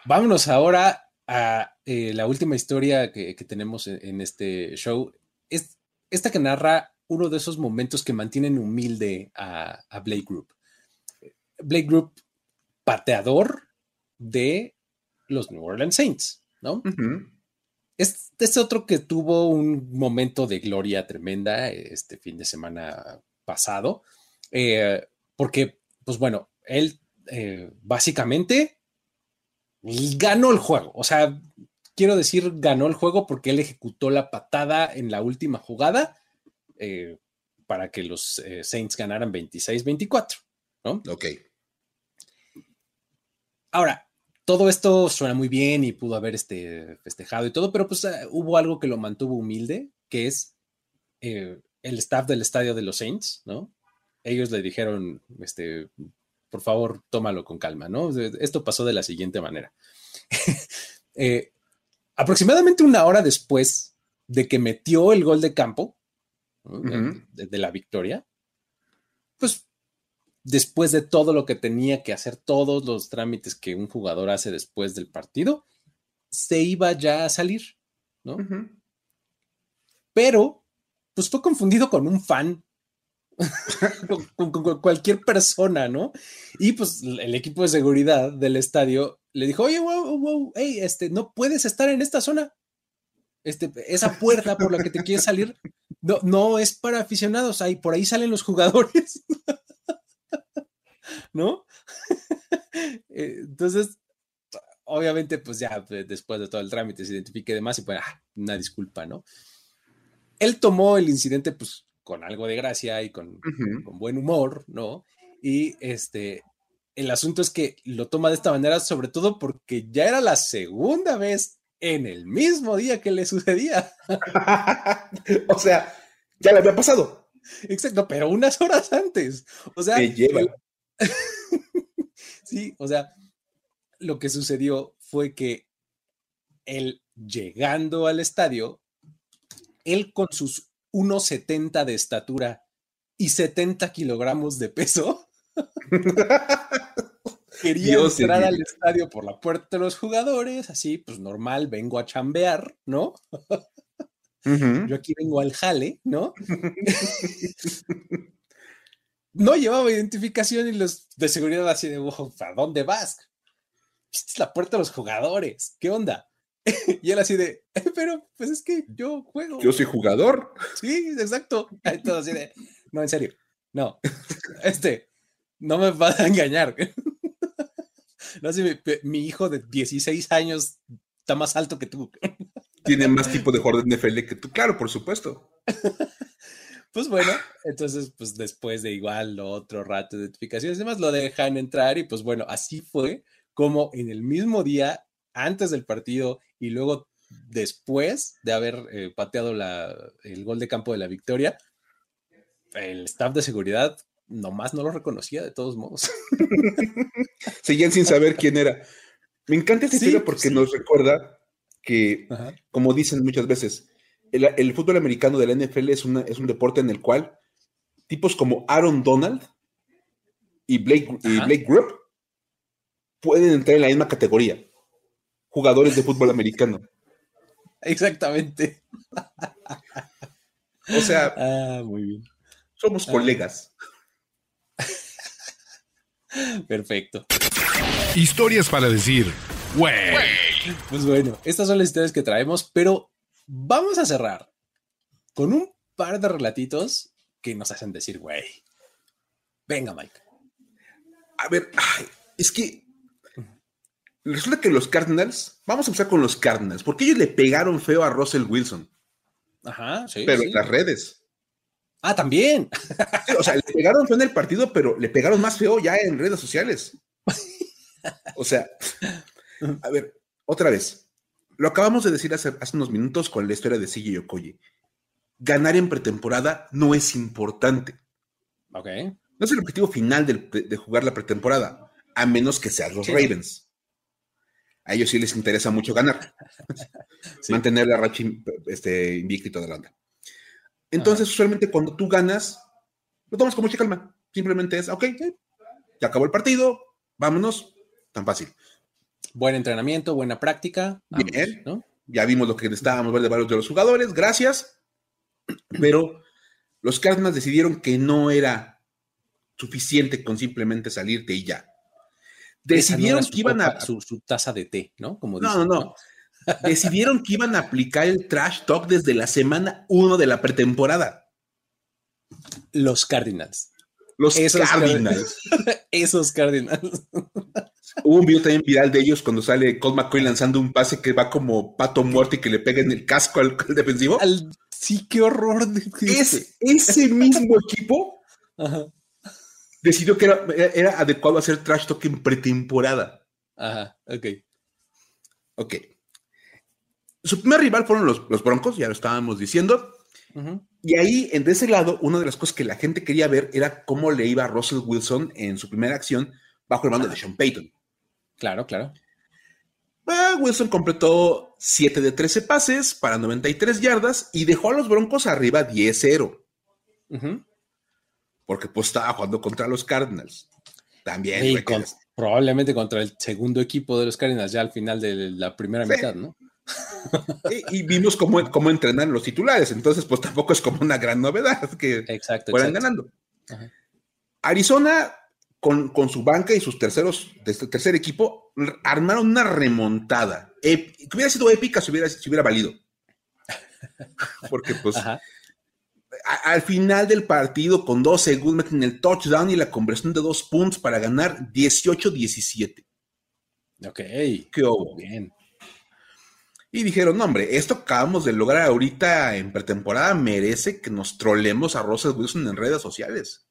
Vámonos ahora a eh, la última historia que, tenemos en, este show. Es esta que narra uno de esos momentos que mantienen humilde a, Blake Group. Blake Group, pateador de los New Orleans Saints, ¿no? Este es otro que tuvo un momento de gloria tremenda este fin de semana pasado, eh, porque, pues bueno, él eh, básicamente ganó el juego. O sea, quiero decir, ganó el juego porque él ejecutó la patada en la última jugada eh, para que los Saints ganaran 26-24, ¿no? Ok. Ahora, todo esto suena muy bien y pudo haber este, festejado y todo, pero pues eh, hubo algo que lo mantuvo humilde, que es eh, el staff del estadio de los Saints, ¿no? Ellos le dijeron, este, por favor, tómalo con calma, ¿no? Esto pasó de la siguiente manera. (laughs) Eh, aproximadamente una hora después de que metió el gol de campo, de, la victoria, pues después de todo lo que tenía que hacer, todos los trámites que un jugador hace después del partido, se iba ya a salir, ¿no? Pero, pues fue confundido con un fan, (laughs) con, cualquier persona, ¿no? Y pues el equipo de seguridad del estadio le dijo, oye, wow, wow, hey, este, no puedes estar en esta zona. Este, esa puerta por la que te quieres salir no, no es para aficionados, ahí, por ahí salen los jugadores. (laughs) ¿no? (laughs) Eh, entonces, obviamente, pues ya después de todo el trámite se identifique demás y pues, ah, una disculpa, ¿no? Él tomó el incidente, pues, con algo de gracia y con, con, buen humor, ¿no? Y este, el asunto es que lo toma de esta manera, sobre todo porque ya era la segunda vez en el mismo día que le sucedía. (laughs) o sea, ya le había pasado. Exacto, pero unas horas antes. O sea, lleva. (laughs) sí, o sea, lo que sucedió fue que él llegando al estadio, él con sus 1,70 de estatura y 70 kilogramos de peso, (laughs) quería entrar al estadio por la puerta de los jugadores, así, pues normal, vengo a chambear, ¿no? Yo aquí vengo al jale, ¿no? (laughs) no llevaba identificación y los de seguridad así de, ¿a dónde vas? Esta es la puerta de los jugadores, ¿qué onda? (laughs) y él así de, pero pues es que yo juego. Yo soy jugador. Sí, exacto. Todo así de, no, en serio, no. (laughs) Este, no me vas a engañar. (laughs) no sé, mi, hijo de 16 años está más alto que tú. Tiene más tipo de jugador de NFL que tú, claro, por supuesto. Pues bueno, entonces, pues después de igual otro rato de identificaciones y demás, lo dejan entrar y pues bueno, así fue como en el mismo día, antes del partido y luego después de haber eh, pateado el gol de campo de la victoria, el staff de seguridad nomás no lo reconocía de todos modos. (laughs) Seguían sin saber quién era. Me encanta esta Sí, historia porque sí. nos recuerda que, Ajá. como dicen muchas veces, el, el fútbol americano de la NFL es, una- es un deporte en el cual tipos como Aaron Donald y Blake, y. Blake Grubb pueden entrar en la misma categoría. Jugadores de fútbol americano. Exactamente. O sea, (laughs) Ah, muy bien. somos colegas. Perfecto. Historias para decir, güey. Pues bueno, estas son las historias que traemos, pero vamos a cerrar con un par de relatitos que nos hacen decir, güey. Venga, Mike. A ver, ay, es que resulta que los Cardinals, vamos a empezar con los Cardinals, porque ellos le pegaron feo a Russell Wilson, Ajá, sí. pero sí. en las redes. Ah, también. Sí, o sea, le pegaron feo en el partido, pero le pegaron más feo ya en redes sociales. (laughs) O sea, a ver, otra vez. Lo acabamos de decir hace, hace unos minutos con la historia de CJ Okoye. Ganar en pretemporada no es importante. Ok. No es el objetivo final de, de jugar la pretemporada, a menos que sean los Sí. Ravens. A ellos sí les interesa mucho ganar. (laughs) Sí. Mantener la racha este, invicta y toda la onda. Entonces, usualmente cuando tú ganas, lo tomas con mucha calma. Simplemente es, ok, ya acabó el partido, vámonos, tan fácil. Buen entrenamiento, buena práctica. Bien. ¿no? Ya vimos lo que necesitábamos ver de varios de los jugadores, gracias. Pero los Cardinals decidieron que no era suficiente con simplemente salirte y ya. No Decidieron que iban a, su, su taza de té, ¿no? Como No, dicen, no, no. (laughs) Decidieron que iban a aplicar el trash talk desde la semana 1 de la pretemporada. Los Cardinals. Los Esos Cardinals. (laughs) Esos Cardinals. (laughs) Hubo un video también viral de ellos cuando sale Colt McCoy lanzando un pase que va como pato muerto y que le pega en el casco al, al defensivo. Al- sí, qué horror. de- Es ese (laughs) mismo equipo Ajá. decidió que era, era adecuado hacer trash talk en pretemporada. Ajá, ok. Ok. Su primer rival fueron los, los Broncos, ya lo estábamos diciendo. Y ahí, en de ese lado, una de las cosas que la gente quería ver era cómo le iba a Russell Wilson en su primera acción bajo el mando de Sean Payton. Claro, claro. Ah, Wilson completó 7 de 13 pases para 93 yardas y dejó a los Broncos arriba 10-0, Ujú. porque pues estaba jugando contra los Cardinals. También, con- probablemente contra el segundo equipo de los Cardinals ya al final de la primera Sí. mitad, ¿no? (laughs) y, y vimos cómo, cómo entrenan los titulares, entonces pues tampoco es como una gran novedad que Exacto. fueran exacto. ganando. Ajá. Arizona, con, con su banca y sus terceros, de este tercer equipo, armaron una remontada. Que hubiera sido épica si hubiera, si hubiera valido. (laughs) Porque, pues, Ajá. al final del partido, con dos segundos, meten el touchdown y la conversión de dos puntos para ganar 18-17. Ok. ¿Qué hubo? Bien. Y dijeron, no, hombre, esto acabamos de lograr ahorita en pretemporada merece que nos trolemos a Russell Wilson en redes sociales.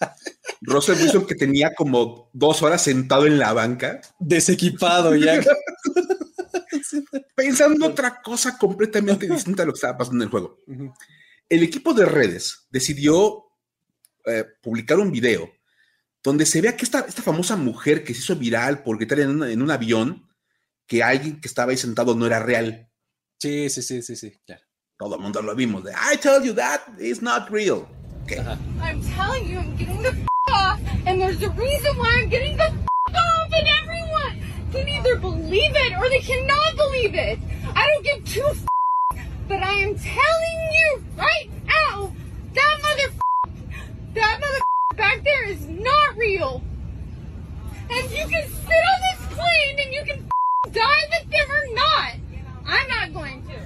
(laughs) Russell Wilson que tenía como dos horas sentado en la banca, Desequipado ya. (laughs) pensando otra cosa completamente distinta a lo que estaba pasando en el juego. El equipo de redes decidió eh, publicar un video donde se vea que esta, esta famosa mujer que se hizo viral por gritar en, en un avión que alguien que estaba ahí sentado no era real. Sí, sí, sí, sí, sí, claro. Todo el mundo lo vimos. De, I tell you that is not real. Ok. Ajá. I'm telling you, I'm getting the f- off, and there's a reason why I'm getting the f- off, and everyone can either believe it or they cannot believe it. I don't give two f- but I am telling you right now, that mother, that mother back there is not real. And you can sit on this plane and you can f- die with them or not. I'm not going to.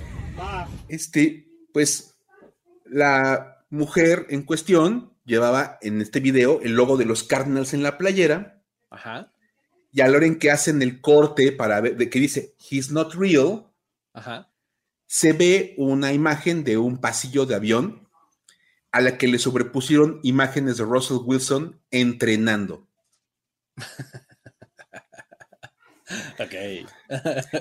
Este, pues, la mujer en cuestión llevaba en este video el logo de los Cardinals en la playera. Ajá. Y a la hora en que hacen el corte para ver, de que dice, he's not real, Ajá. se ve una imagen de un pasillo de avión a la que le sobrepusieron imágenes de Russell Wilson entrenando. (laughs) Ok.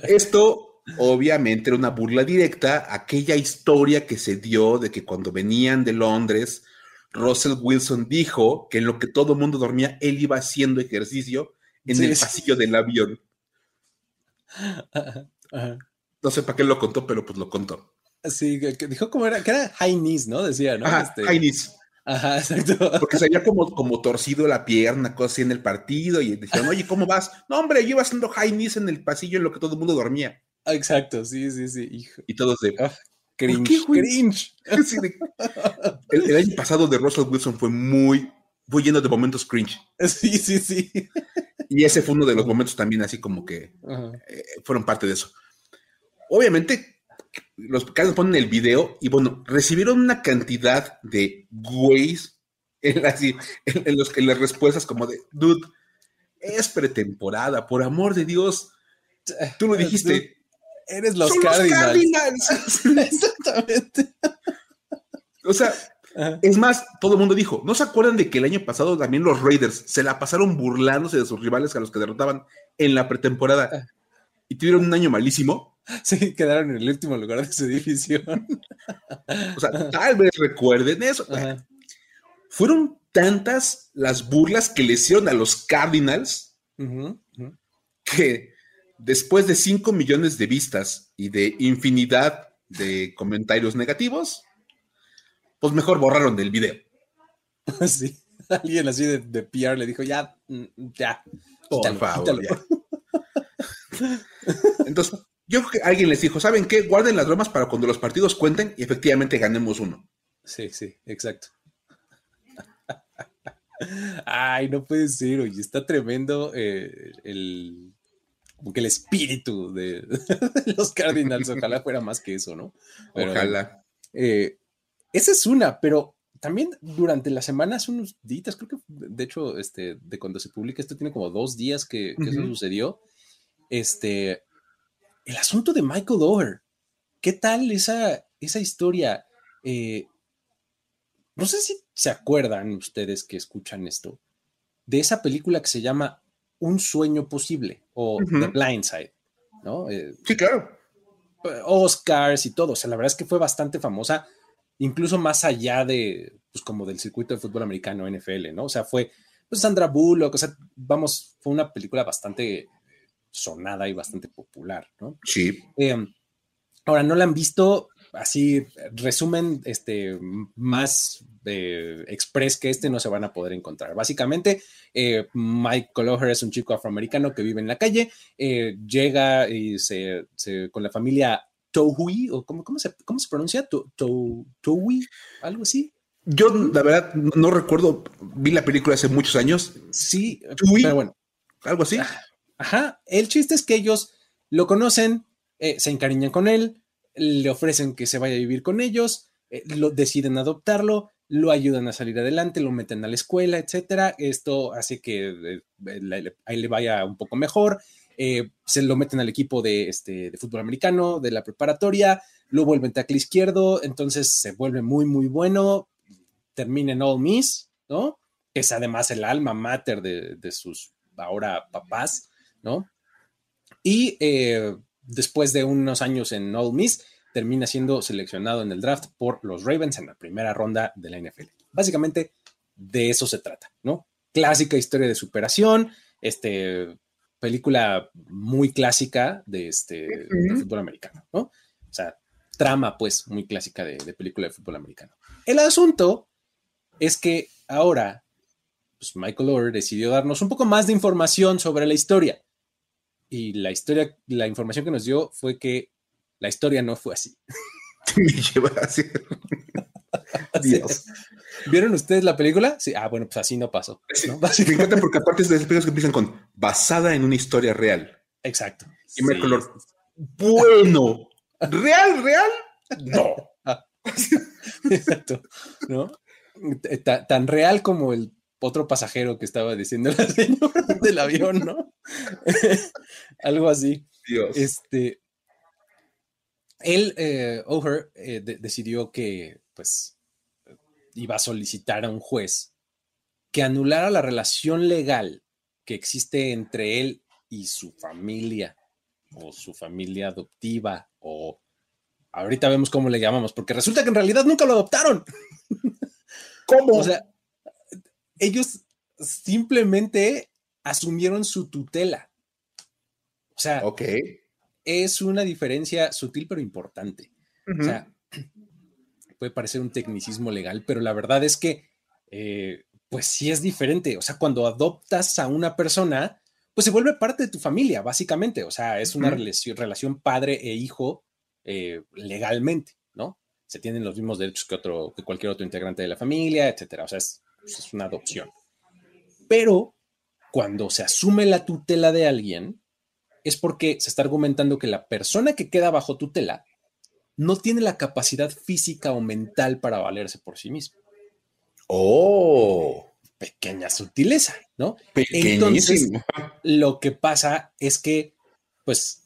Esto obviamente era una burla directa a aquella historia que se dio de que cuando venían de Londres, Russell Wilson dijo que en lo que todo el mundo dormía, él iba haciendo ejercicio en Sí, el sí. pasillo del avión. Ajá. No sé para qué lo contó, pero pues lo contó. Sí, que, dijo cómo era, que era high knees, ¿no? Decía, ¿no? Ajá, Este, high knees. Ajá, exacto. Porque se había como, como torcido la pierna, cosa así en el partido, y dijeron, oye, ¿cómo vas? No, hombre, yo iba haciendo high knees en el pasillo en lo que todo el mundo dormía. Exacto, sí, sí, sí. Hijo. Y todos de. Ah, Cringe, qué, cringe. (laughs) de- el, el año pasado de Russell Wilson fue muy, muy lleno de momentos cringe. Sí, sí, sí. Y ese fue uno de los momentos también así como que eh, fueron parte de eso. Obviamente, los Cardinals ponen el video y bueno, recibieron una cantidad de güeyes en las, en, en los, en las respuestas como de, dude, es pretemporada, por amor de Dios, tú lo dijiste. Eres los "Son Cardinals. Cardinals". (laughs) Exactamente. o sea, Ajá. es más, todo el mundo dijo, ¿no se acuerdan de que el año pasado también los Raiders se la pasaron burlándose de sus rivales a los que derrotaban en la pretemporada y tuvieron un año malísimo? (laughs) Sí, quedaron en el último lugar de su división. (laughs) O sea, tal vez recuerden eso. Ajá. Fueron tantas las burlas que le hicieron a los Cardinals que después de 5 millones de vistas y de infinidad de comentarios negativos, pues mejor borraron del video. (laughs) Sí. Alguien así de, de PR le dijo, ya, mm, ya. Por quítalo, favor, quítalo". ya. Entonces, yo creo que alguien les dijo, ¿saben qué? Guarden las bromas para cuando los partidos cuenten y efectivamente ganemos uno. Sí, sí, exacto. Ay, no puede ser, oye, está tremendo eh, el, como que el espíritu de, de los Cardinals. Ojalá fuera más que eso, ¿no? Pero, Ojalá. eh, esa es una, pero también durante la semana, hace unos días, creo que de hecho, este, de cuando se publica esto, tiene como dos días que, que eso sucedió. Este, el asunto de Michael Oher. ¿Qué tal esa, esa historia? Eh, no sé si se acuerdan ustedes que escuchan esto, de esa película que se llama Un sueño posible o. The Blind Side, ¿no? Eh, Sí, claro. Oscars y todo. O sea, la verdad es que fue bastante famosa, incluso más allá de, pues como del circuito de fútbol americano NFL, ¿no? O sea, fue pues, Sandra Bullock, o sea, vamos, fue una película bastante sonada y bastante popular, ¿no? Sí. Eh, ahora, ¿no la han visto? Así, resumen, este, más eh, express que este no se van a poder encontrar. Básicamente, eh, Mike Coloher es un chico afroamericano que vive en la calle, eh, llega y se, se- con la familia Tohui, o cómo, cómo se, cómo se pronuncia? To, to- Tohui, algo así. Yo, la verdad, no, recuerdo, vi la película hace muchos años, Sí, pero bueno, algo así. Ajá, el chiste es que ellos lo conocen, eh, se encariñan con él, le ofrecen que se vaya a vivir con ellos, eh, lo deciden adoptarlo, lo ayudan a salir adelante, lo meten a la escuela, etcétera. Esto hace que eh, ahí le vaya un poco mejor. se lo meten al equipo de, este, de fútbol americano, de la preparatoria, lo vuelven tackle izquierdo, entonces se vuelve muy, muy bueno, termina en All Miss, ¿no? Que es además el alma mater de, de sus ahora papás, ¿no? Y eh, después de unos años en Ole Miss, termina siendo seleccionado en el draft por los Ravens en la primera ronda de la NFL. Básicamente de eso se trata, ¿no? Clásica historia de superación, este, película muy clásica de, este, de fútbol americano, ¿no? O sea, trama pues muy clásica de, de película de fútbol americano. El asunto es que ahora pues Michael Orr decidió darnos un poco más de información sobre la historia. Y la historia, la información que nos dio fue que la historia no fue así. (laughs) (laughs) Me lleva así. (laughs) Dios. ¿Vieron ustedes la película? Sí, ah, bueno, pues así no pasó. Sí, ¿no? Me encanta porque aparte es de las películas que empiezan con basada en una historia real. Exacto. Y Sí. Orr, bueno, real, real, no. Exacto. ¿No? Ta- tan real como el otro pasajero que estaba diciendo (laughs) la señora del avión, ¿no? (laughs) Algo así. Dios. Este, él, eh, O'Hare, eh, de- decidió que, pues, iba a solicitar a un juez que anulara la relación legal que existe entre él y su familia, o su familia adoptiva, o ahorita vemos cómo le llamamos, porque resulta que en realidad nunca lo adoptaron. ¿Cómo? O sea, ellos simplemente asumieron su tutela. O sea, es una diferencia sutil pero importante. O sea, (clears throat) puede parecer un tecnicismo legal, pero la verdad es que, eh, pues sí es diferente. O sea, cuando adoptas a una persona, pues se vuelve parte de tu familia, básicamente. O sea, es una relación padre e hijo eh, legalmente, ¿no? Se tienen los mismos derechos que, otro, que cualquier otro integrante de la familia, etcétera. O sea, es, pues, es una adopción. Pero cuando se asume la tutela de alguien, es porque se está argumentando que la persona que queda bajo tutela no tiene la capacidad física o mental para valerse por sí mismo. Oh, Pequeña sutileza, ¿no? pequeñísimo. Lo que pasa es que, pues,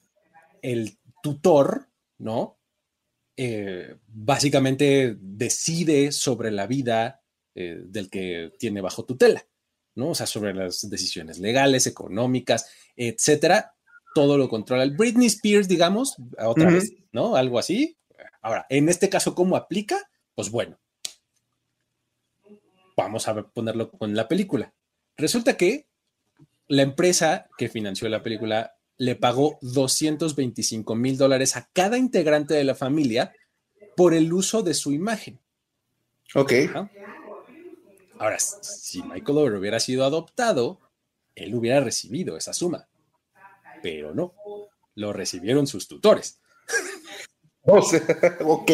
el tutor, ¿no? Eh, básicamente decide sobre la vida eh, del que tiene bajo tutela, ¿no? O sea, sobre las decisiones legales, económicas, etcétera. Todo lo controla el Britney Spears, digamos, otra vez, ¿no? Algo así. Ahora, en este caso, ¿cómo aplica? Pues bueno, vamos a ponerlo con la película. Resulta que la empresa que financió la película le pagó 225 mil dólares a cada integrante de la familia por el uso de su imagen. Ok. ¿no? Ahora, si Michael Oher hubiera sido adoptado, él hubiera recibido esa suma, pero no, lo recibieron sus tutores. (laughs) O sea, ok.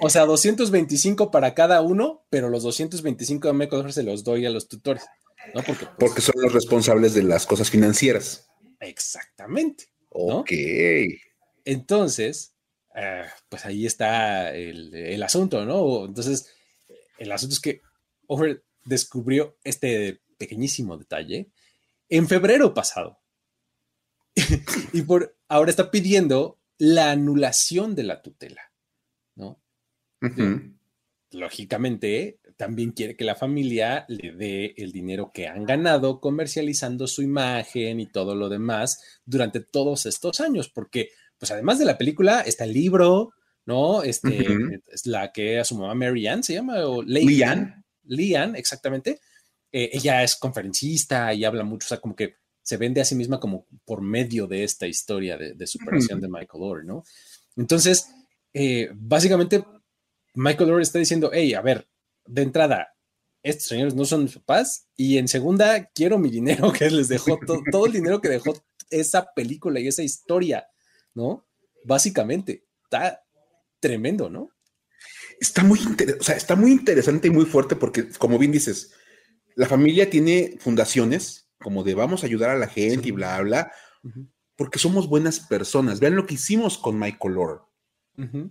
O sea, 225 para cada uno, pero los 225 de Michael Oher se los doy a los tutores, ¿no? Porque, pues, Porque son los responsables de las cosas financieras. exactamente. ¿no? Ok. Entonces, eh, pues ahí está el, el asunto, ¿no? Entonces, el asunto es que Over descubrió este pequeñísimo detalle en febrero pasado. (laughs) y por ahora está pidiendo la anulación de la tutela, ¿no? Lógicamente, también quiere que la familia le dé el dinero que han ganado comercializando su imagen y todo lo demás durante todos estos años, porque, pues además de la película, está el libro, ¿no? Este, Ujú. es la que a su mamá Mary Ann se llama, o Leanne. Leanne, exactamente. Eh, ella es conferencista y habla mucho, o sea, como que se vende a sí misma como por medio de esta historia de, de superación de Michael Orr, ¿no? Entonces, eh, básicamente, Michael Orr está diciendo, hey, a ver, de entrada, estos señores no son mis papás, y en segunda, quiero mi dinero que les dejó, to- todo el dinero que dejó esa película y esa historia, ¿no? Básicamente, está tremendo, ¿no? Está muy, o sea, está muy interesante y muy fuerte porque, como bien dices, la familia tiene fundaciones como de vamos a ayudar a la gente Sí. y bla, bla, porque somos buenas personas. Vean lo que hicimos con Michael ujú.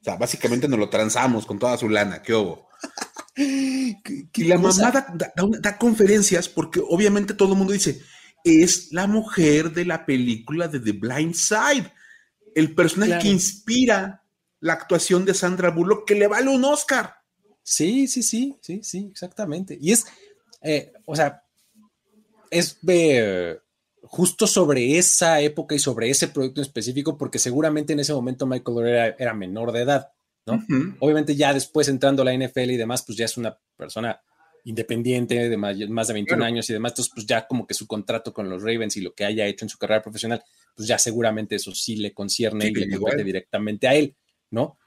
O sea, básicamente nos lo transamos con toda su lana. ¿Qué hubo? (laughs) ¿Qué- qué Y la cosa? mamá da, da- da una- da conferencias porque obviamente todo el mundo dice, es la mujer de la película de The Blind Side, el personaje Claro. que inspira la actuación de Sandra Bullock, que le vale un Oscar. Sí, sí, sí, sí, sí, exactamente. Y es, eh, o sea, es eh, justo sobre esa época y sobre ese producto en específico, porque seguramente en ese momento Michael era, era menor de edad, ¿no? Obviamente ya después entrando a la NFL y demás, pues ya es una persona independiente de más, más de 21 Claro. años y demás, entonces pues ya como que su contrato con los Ravens y lo que haya hecho en su carrera profesional, pues ya seguramente eso sí le concierne Sí, y le compete directamente a él, ¿no?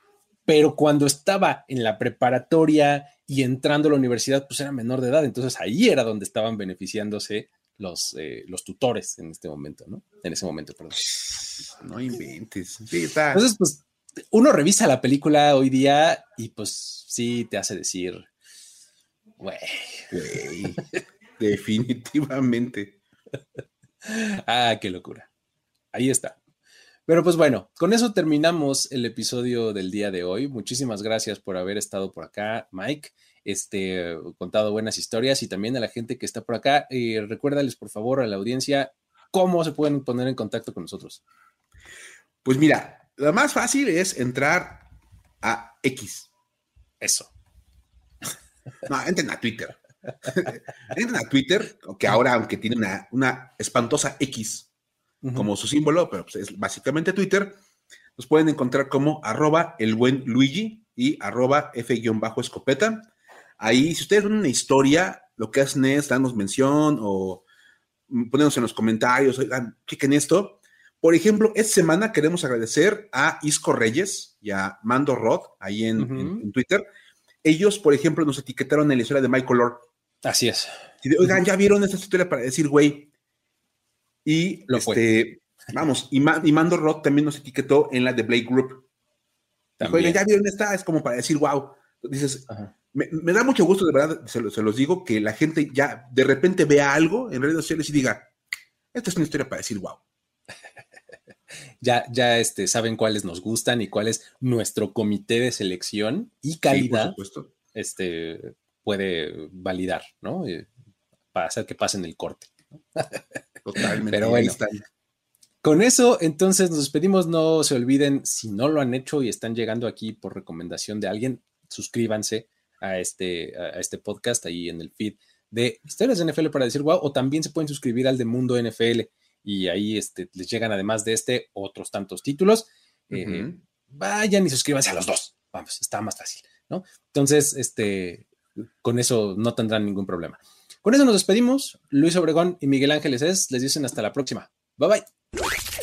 Pero cuando estaba en la preparatoria y entrando a la universidad, pues era menor de edad, entonces ahí era donde estaban beneficiándose los, eh, los tutores en este momento, ¿no? En ese momento, perdón. No inventes. Sí, está. Entonces, pues, uno revisa la película hoy día y pues sí te hace decir, güey, Güey, definitivamente. (laughs) ah, qué locura. Ahí está. Pero pues bueno, con eso terminamos el episodio del día de hoy. Muchísimas gracias por haber estado por acá, Mike. Este, contado buenas historias y también a la gente que está por acá. Eh, recuérdales, por favor, a la audiencia cómo se pueden poner en contacto con nosotros. Pues mira, lo más fácil es entrar a X. Eso. No, entren a Twitter. (laughs) entren a Twitter, que ahora, aunque tiene una, una espantosa X Como su símbolo, pero pues es básicamente Twitter, nos pueden encontrar como arroba el buen Luigi y arroba F-escopeta. Ahí, si ustedes ven una historia, lo que hacen es darnos mención o ponernos en los comentarios, oigan, chequen esto. Por ejemplo, esta semana queremos agradecer a Isco Reyes y a Mando Rod ahí en, Ujú. en- en Twitter. Ellos, por ejemplo, nos etiquetaron en la historia de Michael Lord. Así es. Y de, oigan, ya vieron esta historia para decir, güey. Y Lo este, vamos, y, Ma- y Mando Rod también nos etiquetó en la de Blake Group. Oigan, ya vieron esta, es como para decir, wow. Dices, me, me da mucho gusto, de verdad, se, lo- se los digo, que la gente ya de repente vea algo en redes sociales y diga, esta es una historia para decir, wow. (laughs) Ya, ya este, saben cuáles nos gustan y cuál es nuestro comité de selección y Sí, por calidad supuesto. este, puede validar, ¿no? Eh, para hacer que pasen el corte. (laughs) Totalmente. Pero bueno. Con eso, entonces nos despedimos. No se olviden, si no lo han hecho y están llegando aquí por recomendación de alguien, suscríbanse a este, a este podcast ahí en el feed de Historias de NFL para decir wow, o también se pueden suscribir al de Mundo NFL y ahí este, les llegan además de este otros tantos títulos. Eh, vayan y suscríbanse a los dos. Vamos, está más fácil, ¿no? Entonces, este, con eso no tendrán ningún problema. Con eso nos despedimos. Luis Obregón y Miguel Ángeles es, les dicen hasta la próxima. Bye bye.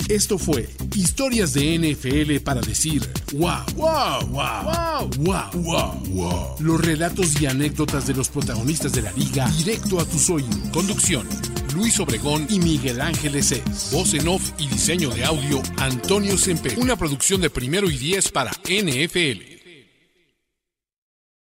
Esto fue Historias de NFL para decir wow, wow, wow, wow, wow, wow, wow. Los relatos y anécdotas de los protagonistas de la liga directo a tus oídos. Conducción. Luis Obregón y Miguel Ángeles es. Voz en off y diseño de audio Antonio Semper. Una producción de primero y diez para NFL.